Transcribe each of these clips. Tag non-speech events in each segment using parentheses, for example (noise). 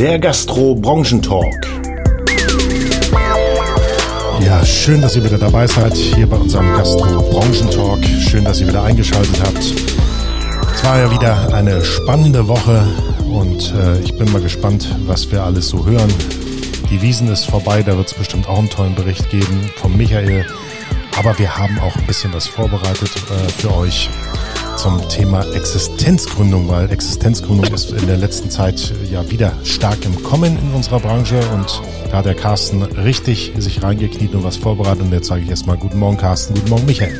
der Gastro-Branchentalk. Ja, schön, dass ihr wieder dabei seid hier bei unserem Gastro-Branchentalk. Schön, dass ihr wieder eingeschaltet habt. Es war ja wieder eine spannende Woche und äh, ich bin mal gespannt, was wir alles so hören. Die Wiesen ist vorbei, da wird es bestimmt auch einen tollen Bericht geben vom Michael. Aber wir haben auch ein bisschen was vorbereitet äh, für euch zum Thema Existenzgründung, weil Existenzgründung ist in der letzten Zeit ja wieder stark im Kommen in unserer Branche und da hat der Carsten richtig sich reingekniet und was vorbereitet und jetzt sage ich erstmal guten Morgen Carsten, guten Morgen Michael.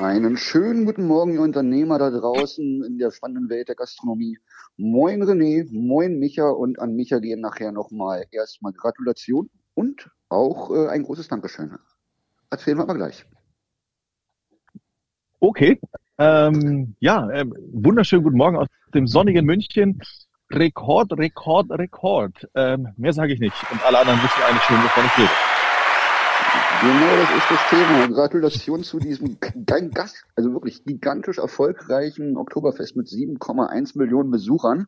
Einen schönen guten Morgen, ihr Unternehmer da draußen in der spannenden Welt der Gastronomie. Moin René, moin Micha und an Micha gehen nachher nochmal erstmal Gratulation und auch äh, ein großes Dankeschön. Erzählen wir aber gleich. Okay, ähm, ja, äh, wunderschönen guten Morgen aus dem sonnigen München. Rekord, Rekord, Rekord. Ähm, mehr sage ich nicht. Und alle anderen wissen eigentlich schon, wovon ich rede. Genau, das ist das Thema. Gratulation zu diesem Gast, also wirklich gigantisch erfolgreichen Oktoberfest mit 7,1 Millionen Besuchern.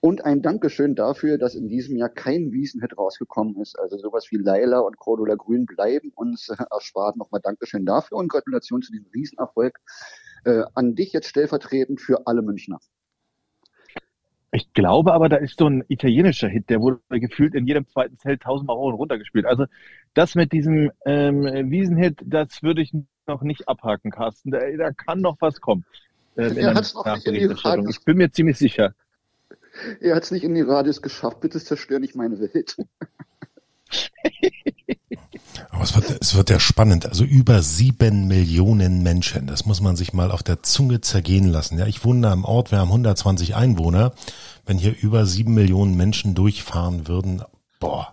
Und ein Dankeschön dafür, dass in diesem Jahr kein Wiesenhit rausgekommen ist. Also sowas wie Laila und Cordula Grün bleiben uns erspart. Nochmal Dankeschön dafür und Gratulation zu diesem Riesenerfolg äh, an dich jetzt stellvertretend für alle Münchner. Ich glaube aber, da ist so ein italienischer Hit, der wurde gefühlt in jedem zweiten Zelt tausendmal hoch und runter gespielt. Also das mit diesem ähm, Wiesenhit, das würde ich noch nicht abhaken, Carsten. Da, da kann noch was kommen. Äh, er hat's noch nicht in die Radius. Ich bin mir ziemlich sicher. Er hat es nicht in die Radios geschafft. Bitte zerstör nicht meine Welt. (laughs) Aber es wird, es wird ja spannend. Also über sieben Millionen Menschen. Das muss man sich mal auf der Zunge zergehen lassen. Ja, ich wohne am Ort, wir haben 120 Einwohner. Wenn hier über sieben Millionen Menschen durchfahren würden, boah,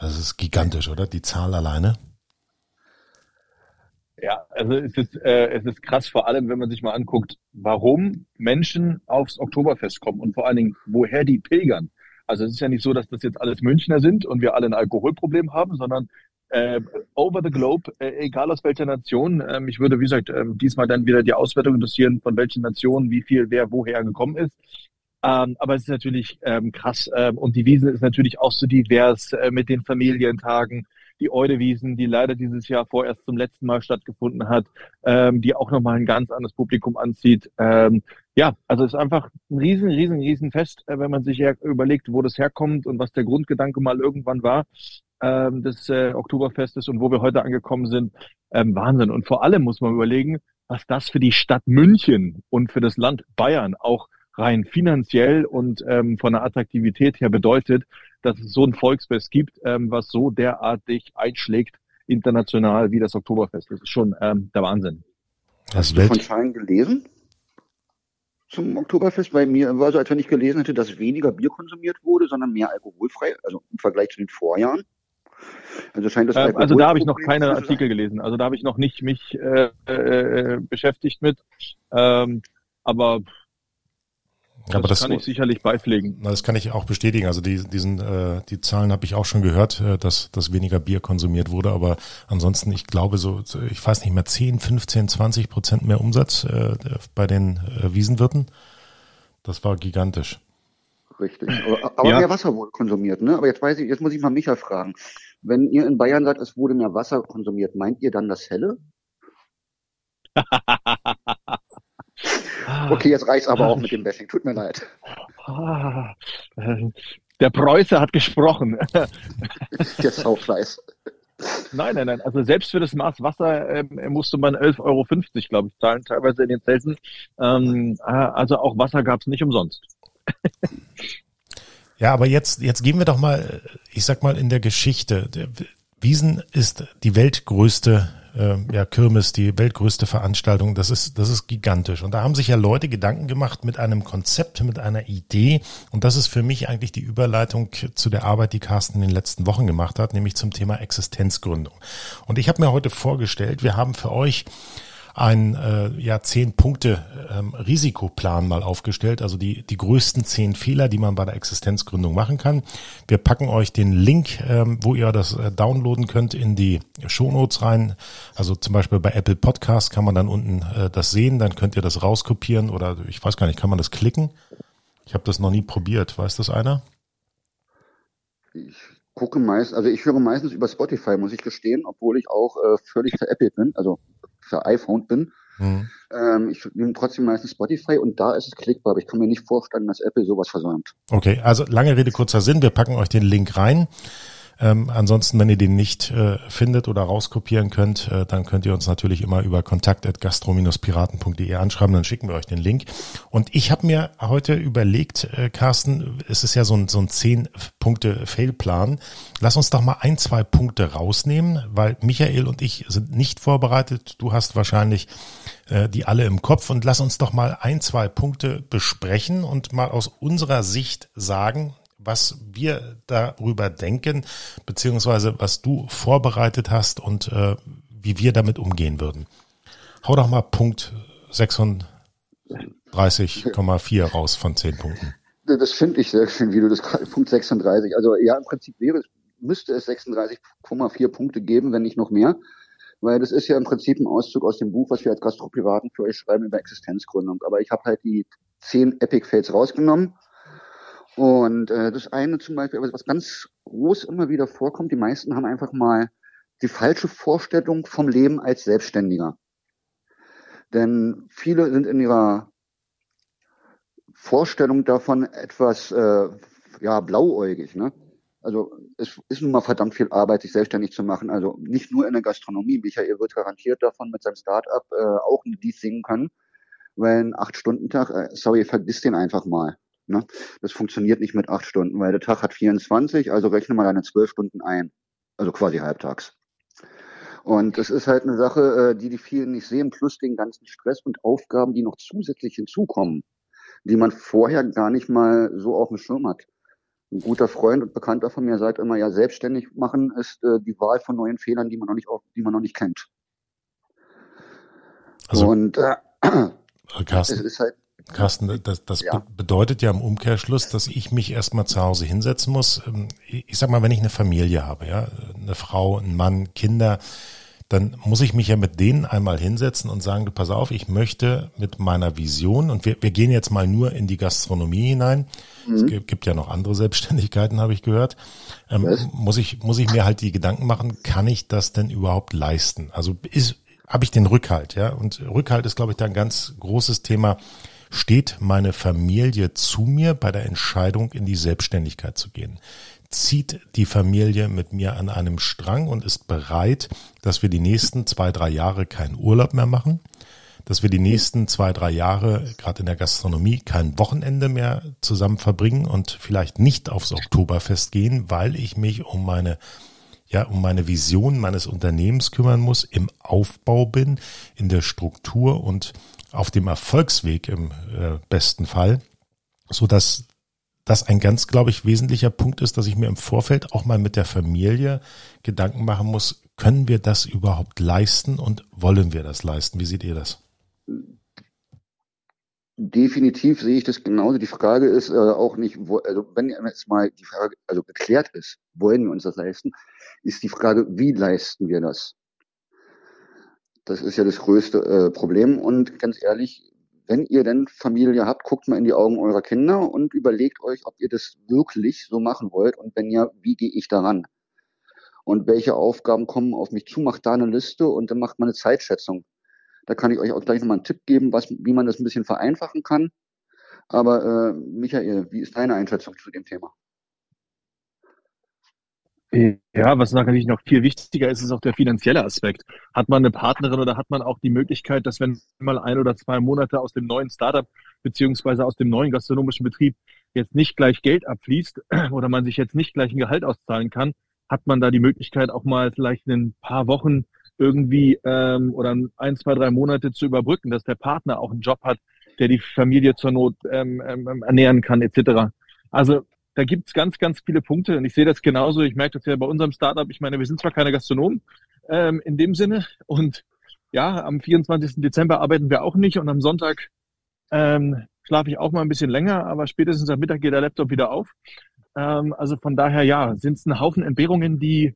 das ist gigantisch, oder? Die Zahl alleine. Ja, also es ist, äh, es ist krass, vor allem, wenn man sich mal anguckt, warum Menschen aufs Oktoberfest kommen und vor allen Dingen, woher die pilgern. Also es ist ja nicht so, dass das jetzt alles Münchner sind und wir alle ein Alkoholproblem haben, sondern äh, over the globe, äh, egal aus welcher Nation. Ähm, ich würde, wie gesagt, ähm, diesmal dann wieder die Auswertung interessieren, von welchen Nationen, wie viel, wer woher gekommen ist. Ähm, aber es ist natürlich ähm, krass. Ähm, und die Wiesen ist natürlich auch so divers äh, mit den Familientagen. Die Eudewiesen, die leider dieses Jahr vorerst zum letzten Mal stattgefunden hat, ähm, die auch nochmal ein ganz anderes Publikum anzieht. Ähm, ja, also es ist einfach ein riesen, riesen, riesen Fest, äh, wenn man sich überlegt, wo das herkommt und was der Grundgedanke mal irgendwann war ähm, des äh, Oktoberfestes und wo wir heute angekommen sind. Ähm, Wahnsinn. Und vor allem muss man überlegen, was das für die Stadt München und für das Land Bayern auch rein finanziell und ähm, von der Attraktivität her bedeutet, dass es so ein Volksfest gibt, ähm, was so derartig einschlägt international wie das Oktoberfest. Das ist schon ähm, der Wahnsinn. Hast du von Zahlen gelesen? Zum Oktoberfest. Bei mir war so, als wenn ich gelesen hätte, dass weniger Bier konsumiert wurde, sondern mehr alkoholfrei, also im Vergleich zu den Vorjahren. Also scheint das ähm, Also da habe ich noch keine Artikel gelesen. Also da habe ich noch nicht mich äh, äh, beschäftigt mit. Ähm, aber das, aber das kann ich sicherlich beipflegen. Das kann ich auch bestätigen. Also die, diesen, äh, die Zahlen habe ich auch schon gehört, äh, dass, dass weniger Bier konsumiert wurde. Aber ansonsten, ich glaube so, ich weiß nicht mehr, 10, 15, 20 Prozent mehr Umsatz äh, bei den äh, Wiesenwirten. Das war gigantisch. Richtig. Aber, aber ja. mehr Wasser wurde konsumiert, ne? Aber jetzt weiß ich, jetzt muss ich mal Micha fragen. Wenn ihr in Bayern sagt, es wurde mehr Wasser konsumiert, meint ihr dann das Helle? (laughs) Okay, jetzt reicht's aber auch mit dem Bashing. Tut mir leid. Der Preuße hat gesprochen. (laughs) Der Saufleiß. Nein, nein, nein. Also selbst für das Maß Wasser ähm, musste man 11,50 Euro, glaube ich, zahlen, teilweise in den Zelten. Ähm, äh, also auch Wasser gab es nicht umsonst. ja, aber jetzt, jetzt gehen wir doch mal, ich sag mal, in der Geschichte. Wiesen ist die weltgrößte äh, ja, Kirmes, die weltgrößte Veranstaltung. Das ist, das ist gigantisch. Und da haben sich ja Leute Gedanken gemacht mit einem Konzept, mit einer Idee. Und das ist für mich eigentlich die Überleitung zu der Arbeit, die Carsten in den letzten Wochen gemacht hat, nämlich zum Thema Existenzgründung. Und ich habe mir heute vorgestellt, wir haben für euch einen äh, ja zehn Punkte ähm, Risikoplan mal aufgestellt, also die die größten zehn Fehler, die man bei der Existenzgründung machen kann. Wir packen euch den Link, ähm, wo ihr das äh, downloaden könnt, in die Shownotes rein. Also zum Beispiel bei Apple Podcast kann man dann unten äh, das sehen, dann könnt ihr das rauskopieren oder ich weiß gar nicht, kann man das klicken? Ich habe das noch nie probiert. Weiß das einer? Ich gucke meist, also ich höre meistens über Spotify, muss ich gestehen, obwohl ich auch äh, völlig veräppelt bin, also für iPhone bin. Mhm. Ähm, ich nehme trotzdem meistens Spotify und da ist es klickbar, aber ich kann mir nicht vorstellen, dass Apple sowas versäumt. Okay, also lange Rede, kurzer Sinn. Wir packen euch den Link rein. Ähm, ansonsten, wenn ihr den nicht äh, findet oder rauskopieren könnt, äh, dann könnt ihr uns natürlich immer über kontakt.gastro-piraten.de anschreiben, dann schicken wir euch den Link. Und ich habe mir heute überlegt, äh, Carsten, es ist ja so ein, so ein zehn Punkte Failplan. Lass uns doch mal ein, zwei Punkte rausnehmen, weil Michael und ich sind nicht vorbereitet. Du hast wahrscheinlich äh, die alle im Kopf und lass uns doch mal ein, zwei Punkte besprechen und mal aus unserer Sicht sagen, was wir darüber denken, beziehungsweise was du vorbereitet hast und äh, wie wir damit umgehen würden. Hau doch mal Punkt 36,4 raus von 10 Punkten. Das finde ich sehr schön, wie du das gerade, Punkt 36. Also ja, im Prinzip wäre müsste es 36,4 Punkte geben, wenn nicht noch mehr. Weil das ist ja im Prinzip ein Auszug aus dem Buch, was wir als Gastropiraten für euch schreiben über Existenzgründung. Aber ich habe halt die 10 Epic Fails rausgenommen und äh, das eine zum Beispiel, was ganz groß immer wieder vorkommt, die meisten haben einfach mal die falsche Vorstellung vom Leben als Selbstständiger. Denn viele sind in ihrer Vorstellung davon etwas äh, ja blauäugig. Ne? Also es ist nun mal verdammt viel Arbeit, sich selbstständig zu machen. Also nicht nur in der Gastronomie. Michael wird garantiert davon mit seinem Startup äh, auch ein Lied singen können. Weil ein Acht-Stunden-Tag, äh, sorry, vergiss den einfach mal. Ne? Das funktioniert nicht mit acht Stunden, weil der Tag hat 24, also rechne mal deine zwölf Stunden ein. Also quasi halbtags. Und das ist halt eine Sache, äh, die die vielen nicht sehen, plus den ganzen Stress und Aufgaben, die noch zusätzlich hinzukommen, die man vorher gar nicht mal so auf dem Schirm hat. Ein guter Freund und Bekannter von mir sagt immer, ja, selbstständig machen ist äh, die Wahl von neuen Fehlern, die man noch nicht, die man noch nicht kennt. Also, und äh, Carsten, es ist halt Carsten, das, das ja. bedeutet ja im Umkehrschluss, dass ich mich erstmal zu Hause hinsetzen muss. Ähm, ich sag mal, wenn ich eine Familie habe, ja, eine Frau, ein Mann, Kinder, dann muss ich mich ja mit denen einmal hinsetzen und sagen, du pass auf, ich möchte mit meiner Vision und wir, wir gehen jetzt mal nur in die Gastronomie hinein. Mhm. Es gibt ja noch andere Selbstständigkeiten, habe ich gehört. Ähm, muss ich, muss ich mir halt die Gedanken machen, kann ich das denn überhaupt leisten? Also ist, habe ich den Rückhalt, ja? Und Rückhalt ist, glaube ich, da ein ganz großes Thema Steht meine Familie zu mir bei der Entscheidung, in die Selbstständigkeit zu gehen? Zieht die Familie mit mir an einem Strang und ist bereit, dass wir die nächsten zwei, drei Jahre keinen Urlaub mehr machen? Dass wir die nächsten zwei, drei Jahre, gerade in der Gastronomie, kein Wochenende mehr zusammen verbringen und vielleicht nicht aufs Oktoberfest gehen, weil ich mich um meine ja, um meine Vision meines Unternehmens kümmern muss, im Aufbau bin, in der Struktur und auf dem Erfolgsweg im äh, besten Fall, so dass das ein ganz, glaube ich, wesentlicher Punkt ist, dass ich mir im Vorfeld auch mal mit der Familie Gedanken machen muss, können wir das überhaupt leisten und wollen wir das leisten? Wie seht ihr das? Definitiv sehe ich das genauso. Die Frage ist äh, auch nicht, wo, also wenn jetzt mal die Frage also geklärt ist, wollen wir uns das leisten, ist die Frage, wie leisten wir das? Das ist ja das größte äh, Problem. Und ganz ehrlich, wenn ihr denn Familie habt, guckt mal in die Augen eurer Kinder und überlegt euch, ob ihr das wirklich so machen wollt. Und wenn ja, wie gehe ich daran? Und welche Aufgaben kommen auf mich zu? Macht da eine Liste und dann macht man eine Zeitschätzung. Da kann ich euch auch gleich nochmal einen Tipp geben, was, wie man das ein bisschen vereinfachen kann. Aber äh, Michael, wie ist deine Einschätzung zu dem Thema? Ja, was natürlich noch viel wichtiger ist, ist auch der finanzielle Aspekt. Hat man eine Partnerin oder hat man auch die Möglichkeit, dass wenn mal ein oder zwei Monate aus dem neuen Startup beziehungsweise aus dem neuen gastronomischen Betrieb jetzt nicht gleich Geld abfließt (clears throat) oder man sich jetzt nicht gleich ein Gehalt auszahlen kann, hat man da die Möglichkeit auch mal vielleicht in ein paar Wochen irgendwie ähm, oder ein, zwei, drei Monate zu überbrücken, dass der Partner auch einen Job hat, der die Familie zur Not ähm, ähm, ernähren kann, etc. Also da gibt's ganz, ganz viele Punkte und ich sehe das genauso. Ich merke das ja bei unserem Startup. Ich meine, wir sind zwar keine Gastronomen ähm, in dem Sinne und ja, am 24. Dezember arbeiten wir auch nicht und am Sonntag ähm, schlafe ich auch mal ein bisschen länger, aber spätestens am Mittag geht der Laptop wieder auf. Ähm, also von daher, ja, sind es ein Haufen Entbehrungen, die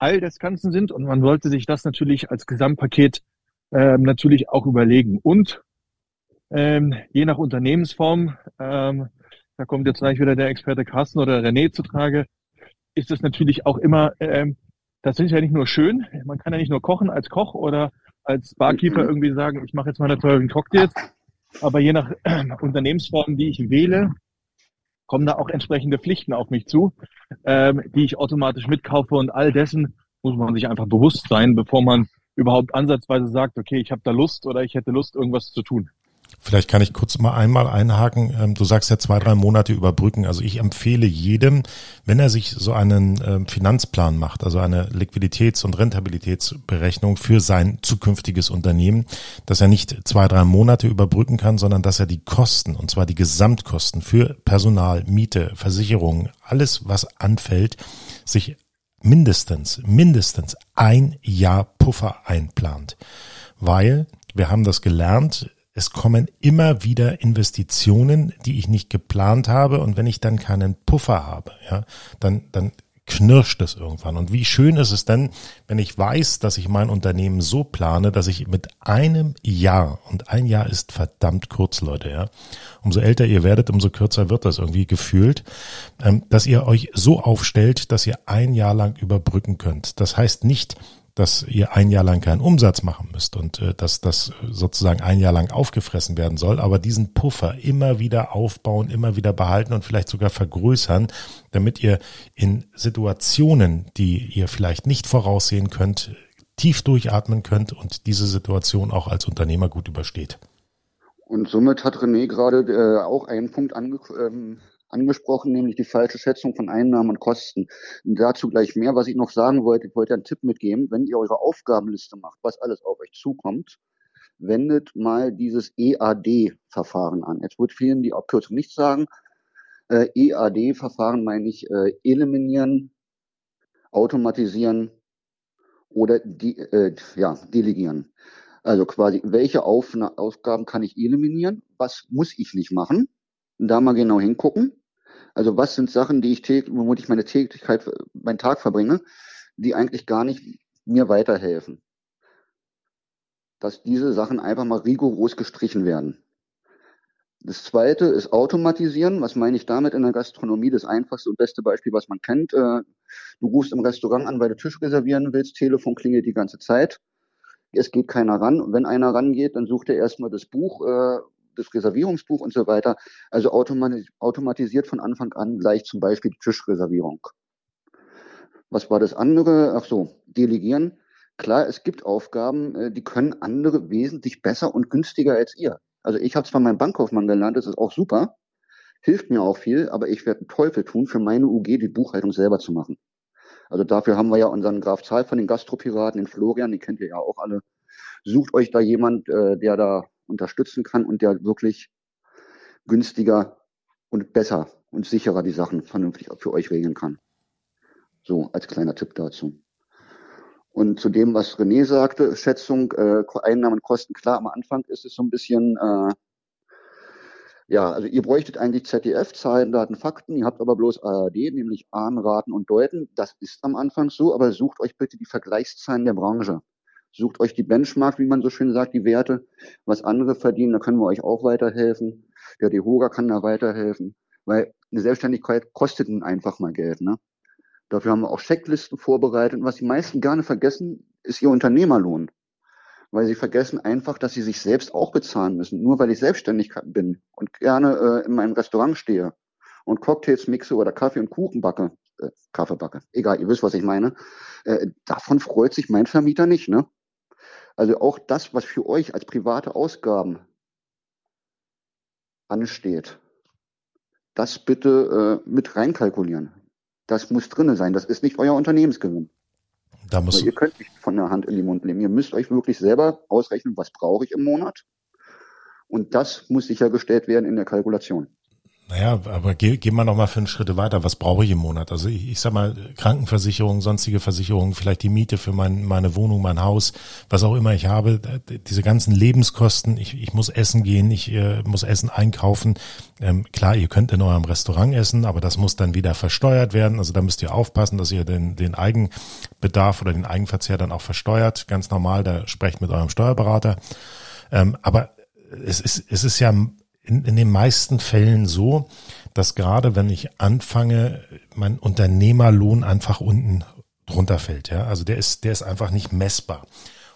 Teil des Ganzen sind und man sollte sich das natürlich als Gesamtpaket ähm, natürlich auch überlegen. Und ähm, je nach Unternehmensform ähm, da kommt jetzt gleich wieder der Experte Carsten oder René zu Trage, ist es natürlich auch immer, ähm, das ist ja nicht nur schön, man kann ja nicht nur kochen als Koch oder als Barkeeper irgendwie sagen, ich mache jetzt meine teuren Cocktails, aber je nach (clears throat) äh, Unternehmensform, die ich wähle, kommen da auch entsprechende Pflichten auf mich zu, ähm, die ich automatisch mitkaufe. Und all dessen muss man sich einfach bewusst sein, bevor man überhaupt ansatzweise sagt, okay, ich habe da Lust oder ich hätte Lust, irgendwas zu tun. Vielleicht kann ich kurz mal einmal einhaken. Ähm, du sagst ja zwei, drei Monate überbrücken. Also ich empfehle jedem, wenn er sich so einen ähm, Finanzplan macht, also eine Liquiditäts- und Rentabilitätsberechnung für sein zukünftiges Unternehmen, dass er nicht zwei, drei Monate überbrücken kann, sondern dass er die Kosten, und zwar die Gesamtkosten für Personal, Miete, Versicherungen, alles, was anfällt, sich mindestens, mindestens ein Jahr Puffer einplant. Weil wir haben das gelernt, es kommen immer wieder Investitionen, die ich nicht geplant habe. Und wenn ich dann keinen Puffer habe, ja, dann, dann knirscht es irgendwann. Und wie schön ist es denn, wenn ich weiß, dass ich mein Unternehmen so plane, dass ich mit einem Jahr, und ein Jahr ist verdammt kurz, Leute, ja, umso älter ihr werdet, umso kürzer wird das irgendwie gefühlt, ähm, dass ihr euch so aufstellt, dass ihr ein Jahr lang überbrücken könnt. Das heißt nicht, dass ihr ein Jahr lang keinen Umsatz machen müsst und äh, dass das sozusagen ein Jahr lang aufgefressen werden soll, aber diesen Puffer immer wieder aufbauen, immer wieder behalten und vielleicht sogar vergrößern, damit ihr in Situationen, die ihr vielleicht nicht voraussehen könnt, tief durchatmen könnt und diese Situation auch als Unternehmer gut übersteht. Und somit hat René gerade äh, auch einen Punkt ange ähm, angesprochen, nämlich die falsche Schätzung von Einnahmen und Kosten. Und dazu gleich mehr. Was ich noch sagen wollte, ich wollte einen Tipp mitgeben, wenn ihr eure Aufgabenliste macht, was alles auf euch zukommt, wendet mal dieses EAD-Verfahren an. Jetzt wird vielen die Abkürzung nicht sagen. Äh, EAD-Verfahren meine ich äh, eliminieren, automatisieren oder die, äh, ja, delegieren. Also quasi, welche Aufgaben kann ich eliminieren? Was muss ich nicht machen? Da mal genau hingucken. Also was sind Sachen, die ich täglich, womit ich meine Tätigkeit, meinen Tag verbringe, die eigentlich gar nicht mir weiterhelfen. Dass diese Sachen einfach mal rigoros gestrichen werden. Das zweite ist automatisieren. Was meine ich damit in der Gastronomie? Das einfachste und beste Beispiel, was man kennt. Äh, du rufst im Restaurant an, weil du Tisch reservieren willst. Telefon klingelt die ganze Zeit. Es geht keiner ran. Wenn einer rangeht, dann sucht er erstmal das Buch, äh, das Reservierungsbuch und so weiter. Also automatisiert von Anfang an gleich zum Beispiel die Tischreservierung. Was war das andere? Ach so, delegieren. Klar, es gibt Aufgaben, äh, die können andere wesentlich besser und günstiger als ihr. Also ich habe zwar meinen Bankkaufmann gelernt, das ist auch super, hilft mir auch viel, aber ich werde Teufel tun, für meine UG die Buchhaltung selber zu machen. Also dafür haben wir ja unseren Graf Zahl von den Gastropiraten, den Florian, den kennt ihr ja auch alle. Sucht euch da jemand, äh, der da unterstützen kann und der wirklich günstiger und besser und sicherer die Sachen vernünftig für euch regeln kann. So als kleiner Tipp dazu. Und zu dem, was René sagte, Schätzung, äh, Einnahmen, Kosten, klar, am Anfang ist es so ein bisschen, äh, ja, also ihr bräuchtet eigentlich ZDF, Zahlen, Daten, Fakten, ihr habt aber bloß ARD, nämlich Ahnen, Raten und Deuten. Das ist am Anfang so, aber sucht euch bitte die Vergleichszahlen der Branche. Sucht euch die Benchmark, wie man so schön sagt, die Werte, was andere verdienen, da können wir euch auch weiterhelfen. Der Dehoga kann da weiterhelfen, weil eine Selbstständigkeit kostet nun einfach mal Geld. Ne? Dafür haben wir auch Checklisten vorbereitet. Und was die meisten gerne vergessen, ist ihr Unternehmerlohn. Weil sie vergessen einfach, dass sie sich selbst auch bezahlen müssen. Nur weil ich selbstständig bin und gerne äh, in meinem Restaurant stehe und Cocktails mixe oder Kaffee und Kuchen backe, äh, Kaffee backe, egal, ihr wisst, was ich meine, äh, davon freut sich mein Vermieter nicht, ne? Also auch das, was für euch als private Ausgaben ansteht, das bitte äh, mit reinkalkulieren. Das muss drinne sein. Das ist nicht euer Unternehmensgewinn. Da muss ihr könnt nicht von der Hand in den Mund nehmen. Ihr müsst euch wirklich selber ausrechnen, was brauche ich im Monat. Und das muss sichergestellt werden in der Kalkulation. Naja, aber geh, geh mal noch mal fünf Schritte weiter. Was brauche ich im Monat? Also ich, ich sag mal, Krankenversicherung, sonstige Versicherungen, vielleicht die Miete für mein, meine Wohnung, mein Haus, was auch immer ich habe, diese ganzen Lebenskosten, ich, ich muss essen gehen, ich äh, muss Essen einkaufen. Ähm, klar, ihr könnt in eurem Restaurant essen, aber das muss dann wieder versteuert werden. Also da müsst ihr aufpassen, dass ihr den, den Eigenbedarf oder den Eigenverzehr dann auch versteuert. Ganz normal, da sprecht mit eurem Steuerberater. Ähm, aber es ist, es ist ja in, in den meisten Fällen so, dass gerade wenn ich anfange, mein Unternehmerlohn einfach unten drunter fällt. Ja? Also der ist, der ist einfach nicht messbar.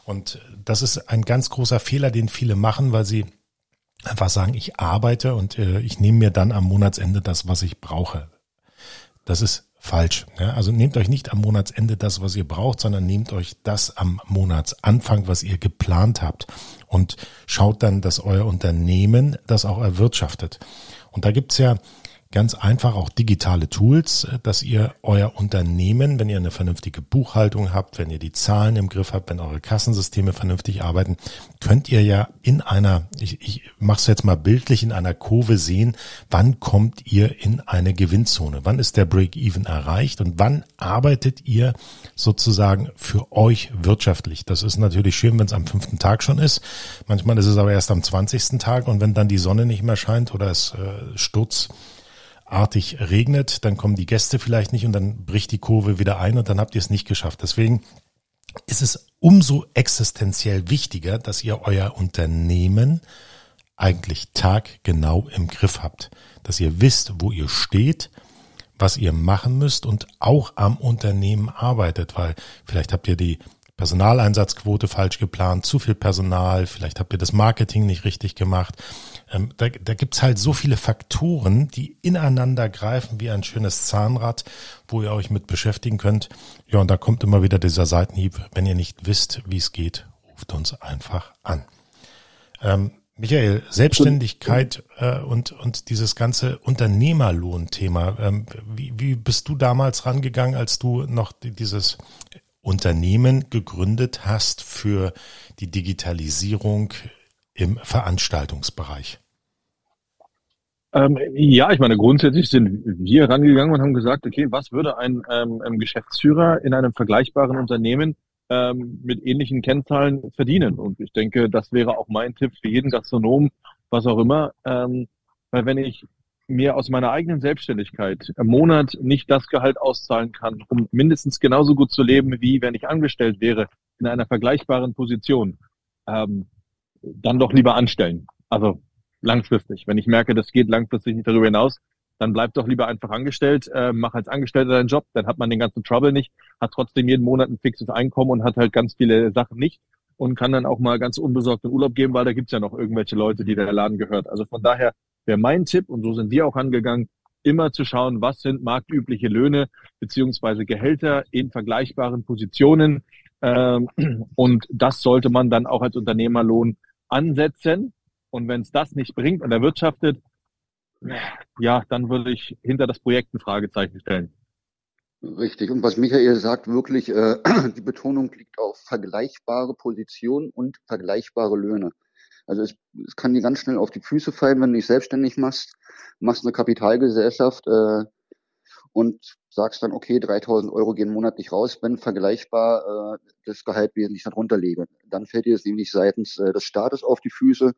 Und das ist ein ganz großer Fehler, den viele machen, weil sie einfach sagen, ich arbeite und äh, ich nehme mir dann am Monatsende das, was ich brauche. Das ist falsch. Ja? Also nehmt euch nicht am Monatsende das, was ihr braucht, sondern nehmt euch das am Monatsanfang, was ihr geplant habt und schaut dann, dass euer Unternehmen das auch erwirtschaftet. Und da gibt's ja ganz einfach auch digitale Tools, dass ihr euer Unternehmen, wenn ihr eine vernünftige Buchhaltung habt, wenn ihr die Zahlen im Griff habt, wenn eure Kassensysteme vernünftig arbeiten, könnt ihr ja in einer, ich, ich mache es jetzt mal bildlich, in einer Kurve sehen, wann kommt ihr in eine Gewinnzone, wann ist der Break-Even erreicht und wann arbeitet ihr sozusagen für euch wirtschaftlich. Das ist natürlich schön, wenn es am fünften Tag schon ist. Manchmal ist es aber erst am zwanzigsten Tag und wenn dann die Sonne nicht mehr scheint oder es äh, Sturz artig regnet, dann kommen die Gäste vielleicht nicht und dann bricht die Kurve wieder ein und dann habt ihr es nicht geschafft. Deswegen ist es umso existenziell wichtiger, dass ihr euer Unternehmen eigentlich taggenau im Griff habt, dass ihr wisst, wo ihr steht, was ihr machen müsst und auch am Unternehmen arbeitet, weil vielleicht habt ihr die Personaleinsatzquote falsch geplant, zu viel Personal, vielleicht habt ihr das Marketing nicht richtig gemacht. Ähm, da da gibt's halt so viele Faktoren, die ineinander greifen wie ein schönes Zahnrad, wo ihr euch mit beschäftigen könnt. Ja, und da kommt immer wieder dieser Seitenhieb. Wenn ihr nicht wisst, wie es geht, ruft uns einfach an. Ähm, Michael, Selbstständigkeit äh, und, und dieses ganze Unternehmerlohnthema. Ähm, wie, wie bist du damals rangegangen, als du noch dieses Unternehmen gegründet hast für die Digitalisierung im Veranstaltungsbereich? Ähm, ja, ich meine, grundsätzlich sind wir rangegangen und haben gesagt, okay, was würde ein ähm, Geschäftsführer in einem vergleichbaren Unternehmen ähm, mit ähnlichen Kennzahlen verdienen? Und ich denke, das wäre auch mein Tipp für jeden Gastronom, was auch immer. Ähm, weil wenn ich mir aus meiner eigenen Selbstständigkeit im Monat nicht das Gehalt auszahlen kann, um mindestens genauso gut zu leben, wie wenn ich angestellt wäre in einer vergleichbaren Position, ähm, dann doch lieber anstellen. Also langfristig. Wenn ich merke, das geht langfristig nicht darüber hinaus, dann bleib doch lieber einfach angestellt, äh, mach als Angestellter deinen Job, dann hat man den ganzen Trouble nicht, hat trotzdem jeden Monat ein fixes Einkommen und hat halt ganz viele Sachen nicht und kann dann auch mal ganz unbesorgt in Urlaub geben, weil da gibt's ja noch irgendwelche Leute, die der Laden gehört. Also von daher wäre mein Tipp, und so sind wir auch angegangen, immer zu schauen, was sind marktübliche Löhne beziehungsweise Gehälter in vergleichbaren Positionen. Ähm, und das sollte man dann auch als Unternehmerlohn ansetzen. Und wenn es das nicht bringt und erwirtschaftet, ja, dann würde ich hinter das Projekt ein Fragezeichen stellen. Richtig. Und was Michael sagt, wirklich, äh, (clears throat) die Betonung liegt auf vergleichbare Positionen und vergleichbare Löhne. Also es, es kann dir ganz schnell auf die Füße fallen, wenn du dich selbstständig machst, machst eine Kapitalgesellschaft äh, und sagst dann, okay, 3000 Euro gehen monatlich raus, wenn vergleichbar äh, das Gehalt wesentlich darunter lege. Dann fällt dir das nämlich seitens äh, des Staates auf die Füße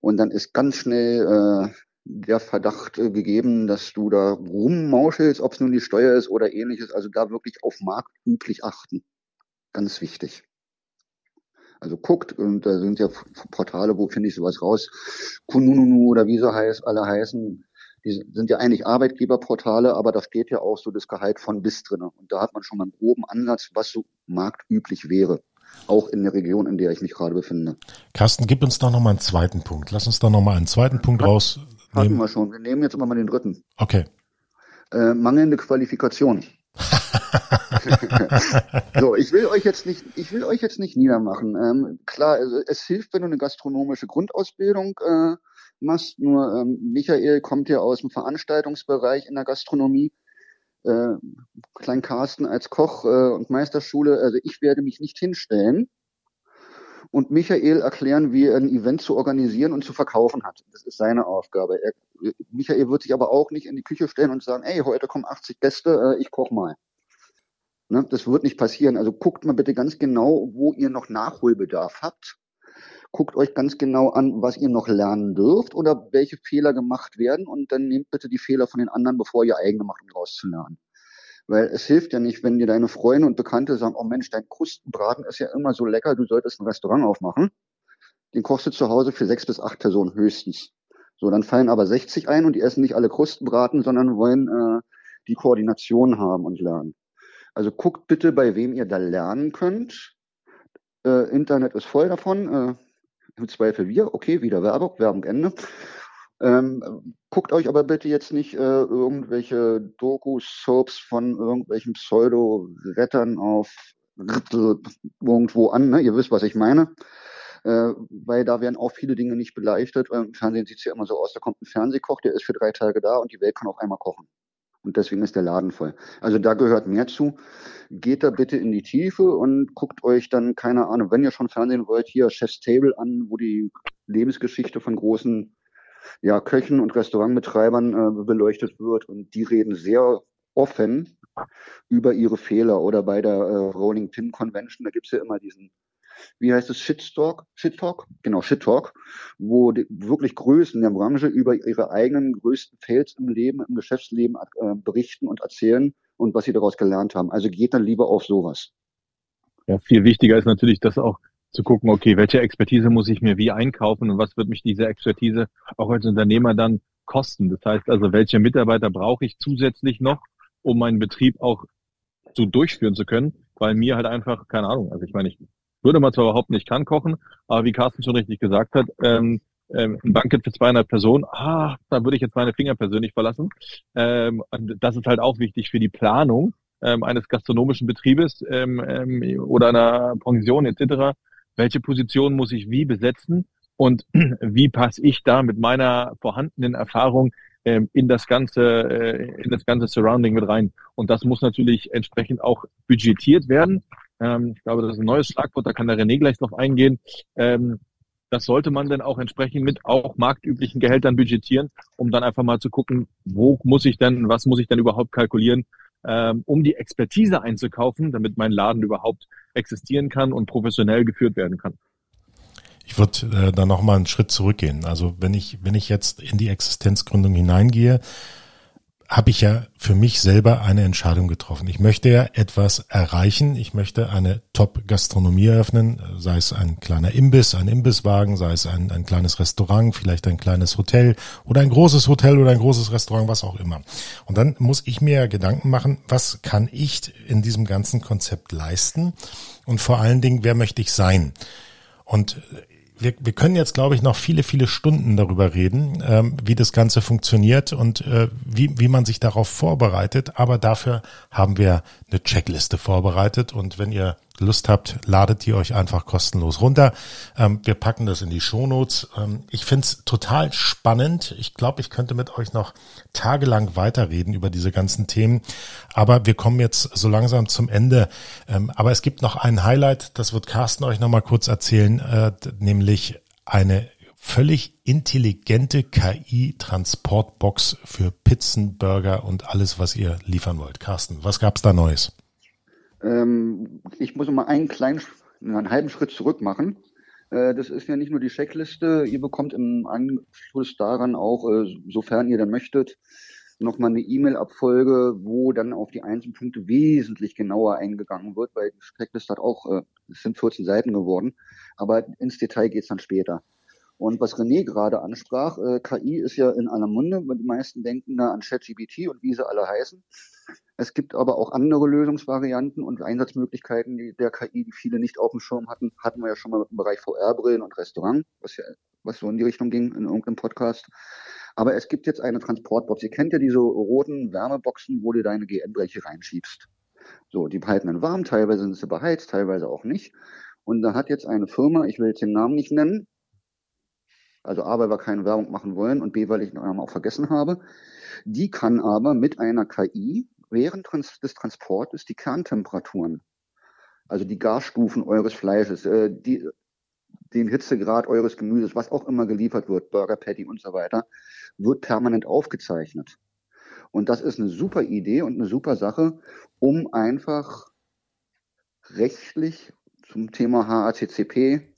und dann ist ganz schnell äh, der Verdacht äh, gegeben, dass du da rummauschelst, ob es nun die Steuer ist oder ähnliches. Also da wirklich auf marktüblich achten. Ganz wichtig. Also guckt, und da sind ja Portale, wo finde ich sowas raus, Kununu oder wie sie heißt, alle heißen, die sind ja eigentlich Arbeitgeberportale, aber da steht ja auch so das Gehalt von bis drin. Und da hat man schon mal einen groben Ansatz, was so marktüblich wäre. Auch in der Region, in der ich mich gerade befinde. Carsten, gib uns doch nochmal einen zweiten Punkt. Lass uns doch nochmal einen zweiten Punkt raus. Hatten wir schon. Wir nehmen jetzt immer mal den dritten. Okay. Äh, mangelnde Qualifikation. (laughs) so, ich will euch jetzt nicht, ich will euch jetzt nicht niedermachen. Ähm, klar, also es hilft, wenn du eine gastronomische Grundausbildung äh, machst. Nur ähm, Michael kommt ja aus dem Veranstaltungsbereich in der Gastronomie. Äh, Klein Carsten als Koch äh, und Meisterschule. Also ich werde mich nicht hinstellen und Michael erklären, wie er ein Event zu organisieren und zu verkaufen hat. Das ist seine Aufgabe. Er, Michael wird sich aber auch nicht in die Küche stellen und sagen, ey, heute kommen 80 Gäste, äh, ich koch mal. Ne, das wird nicht passieren. Also guckt mal bitte ganz genau, wo ihr noch Nachholbedarf habt. Guckt euch ganz genau an, was ihr noch lernen dürft oder welche Fehler gemacht werden und dann nehmt bitte die Fehler von den anderen, bevor ihr eigene macht, um daraus zu lernen. Weil es hilft ja nicht, wenn dir deine Freunde und Bekannte sagen, oh Mensch, dein Krustenbraten ist ja immer so lecker, du solltest ein Restaurant aufmachen. Den kochst du zu Hause für sechs bis acht Personen höchstens. So, dann fallen aber 60 ein und die essen nicht alle Krustenbraten, sondern wollen äh, die Koordination haben und lernen. Also guckt bitte, bei wem ihr da lernen könnt. Äh, Internet ist voll davon. Äh, Im Zweifel wir. Okay, wieder Werbung, Werbung Ende. Ähm, guckt euch aber bitte jetzt nicht äh, irgendwelche Doku-Soaps von irgendwelchen Pseudo-Rettern auf irgendwo an. Ne? Ihr wisst, was ich meine. Äh, weil da werden auch viele Dinge nicht beleuchtet. Im Fernsehen sieht es ja immer so aus, da kommt ein Fernsehkoch, der ist für drei Tage da und die Welt kann auf einmal kochen. Und deswegen ist der Laden voll. Also da gehört mehr zu. Geht da bitte in die Tiefe und guckt euch dann, keine Ahnung, wenn ihr schon Fernsehen wollt, hier Chef's Table an, wo die Lebensgeschichte von großen ja, Köchen und Restaurantbetreibern äh, beleuchtet wird. Und die reden sehr offen über ihre Fehler. Oder bei der äh, Rolling Pin Convention, da gibt's ja immer diesen, wie heißt es, Shitstalk? Shit Talk? Genau, Shit Talk, wo die wirklich Größen der Branche über ihre eigenen größten Fails im Leben, im Geschäftsleben äh, berichten und erzählen und was sie daraus gelernt haben. Also geht dann lieber auf sowas. Ja, viel wichtiger ist natürlich, dass auch zu gucken, okay, welche Expertise muss ich mir wie einkaufen und was wird mich diese Expertise auch als Unternehmer dann kosten. Das heißt also, welche Mitarbeiter brauche ich zusätzlich noch, um meinen Betrieb auch so durchführen zu können, weil mir halt einfach, keine Ahnung, also ich meine, ich würde man zwar überhaupt nicht kann kochen, aber wie Carsten schon richtig gesagt hat, ähm, ähm, ein Banket für 200 Personen, ah, da würde ich jetzt meine Finger persönlich verlassen. Ähm, das ist halt auch wichtig für die Planung ähm, eines gastronomischen Betriebes ähm, ähm, oder einer Pension etc welche Position muss ich wie besetzen und (clears throat) wie passe ich da mit meiner vorhandenen Erfahrung ähm, in das ganze äh, in das ganze Surrounding mit rein. Und das muss natürlich entsprechend auch budgetiert werden. Ähm, ich glaube, das ist ein neues Schlagwort, da kann der René gleich drauf eingehen. Ähm, das sollte man dann auch entsprechend mit auch marktüblichen Gehältern budgetieren, um dann einfach mal zu gucken, wo muss ich denn, was muss ich denn überhaupt kalkulieren, ähm, um die Expertise einzukaufen, damit mein Laden überhaupt existieren kann und professionell geführt werden kann. Ich würde äh, da noch mal einen Schritt zurückgehen. Also wenn ich wenn ich jetzt in die Existenzgründung hineingehe, habe ich ja für mich selber eine Entscheidung getroffen. Ich möchte ja etwas erreichen. Ich möchte eine Top-Gastronomie eröffnen, sei es ein kleiner Imbiss, ein Imbisswagen, sei es ein, ein kleines Restaurant, vielleicht ein kleines Hotel oder ein großes Hotel oder ein großes Restaurant, was auch immer. Und dann muss ich mir ja Gedanken machen, was kann ich in diesem ganzen Konzept leisten und vor allen Dingen, wer möchte ich sein? Und wir, wir können jetzt, glaube ich, noch viele, viele Stunden darüber reden, ähm, wie das Ganze funktioniert und äh, wie, wie man sich darauf vorbereitet. Aber dafür haben wir eine Checkliste vorbereitet. Und wenn ihr Lust habt, ladet die euch einfach kostenlos runter. Ähm, wir packen das in die Shownotes. Ähm, ich find's total spannend. Ich glaube, ich könnte mit euch noch tagelang weiterreden über diese ganzen Themen. Aber wir kommen jetzt so langsam zum Ende. Ähm, aber es gibt noch ein Highlight, das wird Carsten euch nochmal kurz erzählen, äh, nämlich eine völlig intelligente KI-Transportbox für Pizzen, Burger und alles, was ihr liefern wollt. Carsten, was gab's da Neues? Ähm, ich muss mal einen kleinen, einen halben Schritt zurück machen. Äh, das ist ja nicht nur die Checkliste. Ihr bekommt im Anschluss daran auch, äh, sofern ihr dann möchtet, nochmal eine E-Mail-Abfolge, wo dann auf die einzelnen Punkte wesentlich genauer eingegangen wird, weil die Checkliste hat auch, äh, es sind 14 Seiten geworden, aber ins Detail geht's dann später. Und was René gerade ansprach, äh, KI ist ja in aller Munde, die meisten denken da an ChatGPT und wie sie alle heißen. Es gibt aber auch andere Lösungsvarianten und Einsatzmöglichkeiten der KI, die viele nicht auf dem Schirm hatten. Hatten wir ja schon mal im Bereich VR-Brillen und Restaurant, was ja was so in die Richtung ging in irgendeinem Podcast. Aber es gibt jetzt eine Transportbox. Ihr kennt ja diese roten Wärmeboxen, wo du deine GN-Bleche reinschiebst. So, die halten dann warm, teilweise sind sie beheizt, teilweise auch nicht. Und da hat jetzt eine Firma, ich will jetzt den Namen nicht nennen, also A, weil wir keine Werbung machen wollen und B, weil ich den Namen auch vergessen habe, die kann aber mit einer KI während des Transportes die Kerntemperaturen, also die Garstufen eures Fleisches, äh, die, den Hitzegrad eures Gemüses, was auch immer geliefert wird, Burger Patty und so weiter, wird permanent aufgezeichnet. Und das ist eine super Idee und eine super Sache, um einfach rechtlich zum Thema HACCP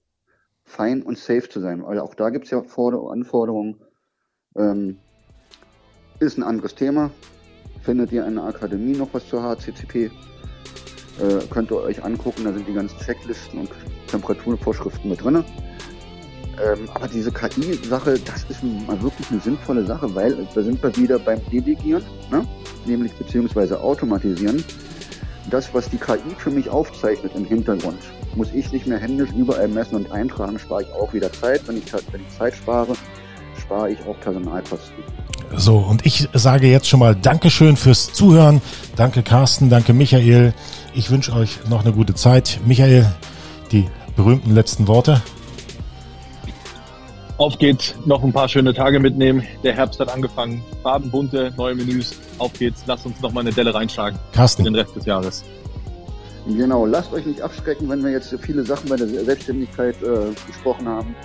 fein und safe zu sein. Weil auch da gibt es ja Anforderungen. Ähm, ist ein anderes Thema. Findet ihr in der Akademie noch was zur HCCP? Äh, könnt ihr euch angucken, da sind die ganzen Checklisten und Temperaturvorschriften mit drin. Ähm, aber diese KI-Sache, das ist mal wirklich eine sinnvolle Sache, weil da sind wir wieder beim Delegieren, ne? nämlich beziehungsweise Automatisieren. Das, was die KI für mich aufzeichnet im Hintergrund, muss ich nicht mehr händisch überall messen und eintragen, spare ich auch wieder Zeit. Wenn ich, wenn ich Zeit spare, spare ich auch Personalkosten. So, und ich sage jetzt schon mal Dankeschön fürs Zuhören. Danke Carsten, danke Michael. Ich wünsche euch noch eine gute Zeit. Michael, die berühmten letzten Worte. Auf geht's, noch ein paar schöne Tage mitnehmen. Der Herbst hat angefangen. Farbenbunte, neue Menüs. Auf geht's, lasst uns noch mal eine Delle reinschlagen. Carsten. Für den Rest des Jahres. Genau, lasst euch nicht abschrecken, wenn wir jetzt viele Sachen bei der Selbstständigkeit äh, besprochen haben.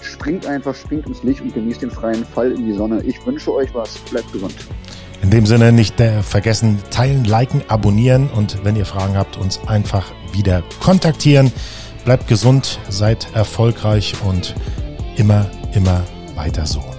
Springt einfach, springt ins Licht und genießt den freien Fall in die Sonne. Ich wünsche euch was. Bleibt gesund. In dem Sinne nicht äh, vergessen, teilen, liken, abonnieren und wenn ihr Fragen habt, uns einfach wieder kontaktieren. Bleibt gesund, seid erfolgreich und immer, immer weiter so.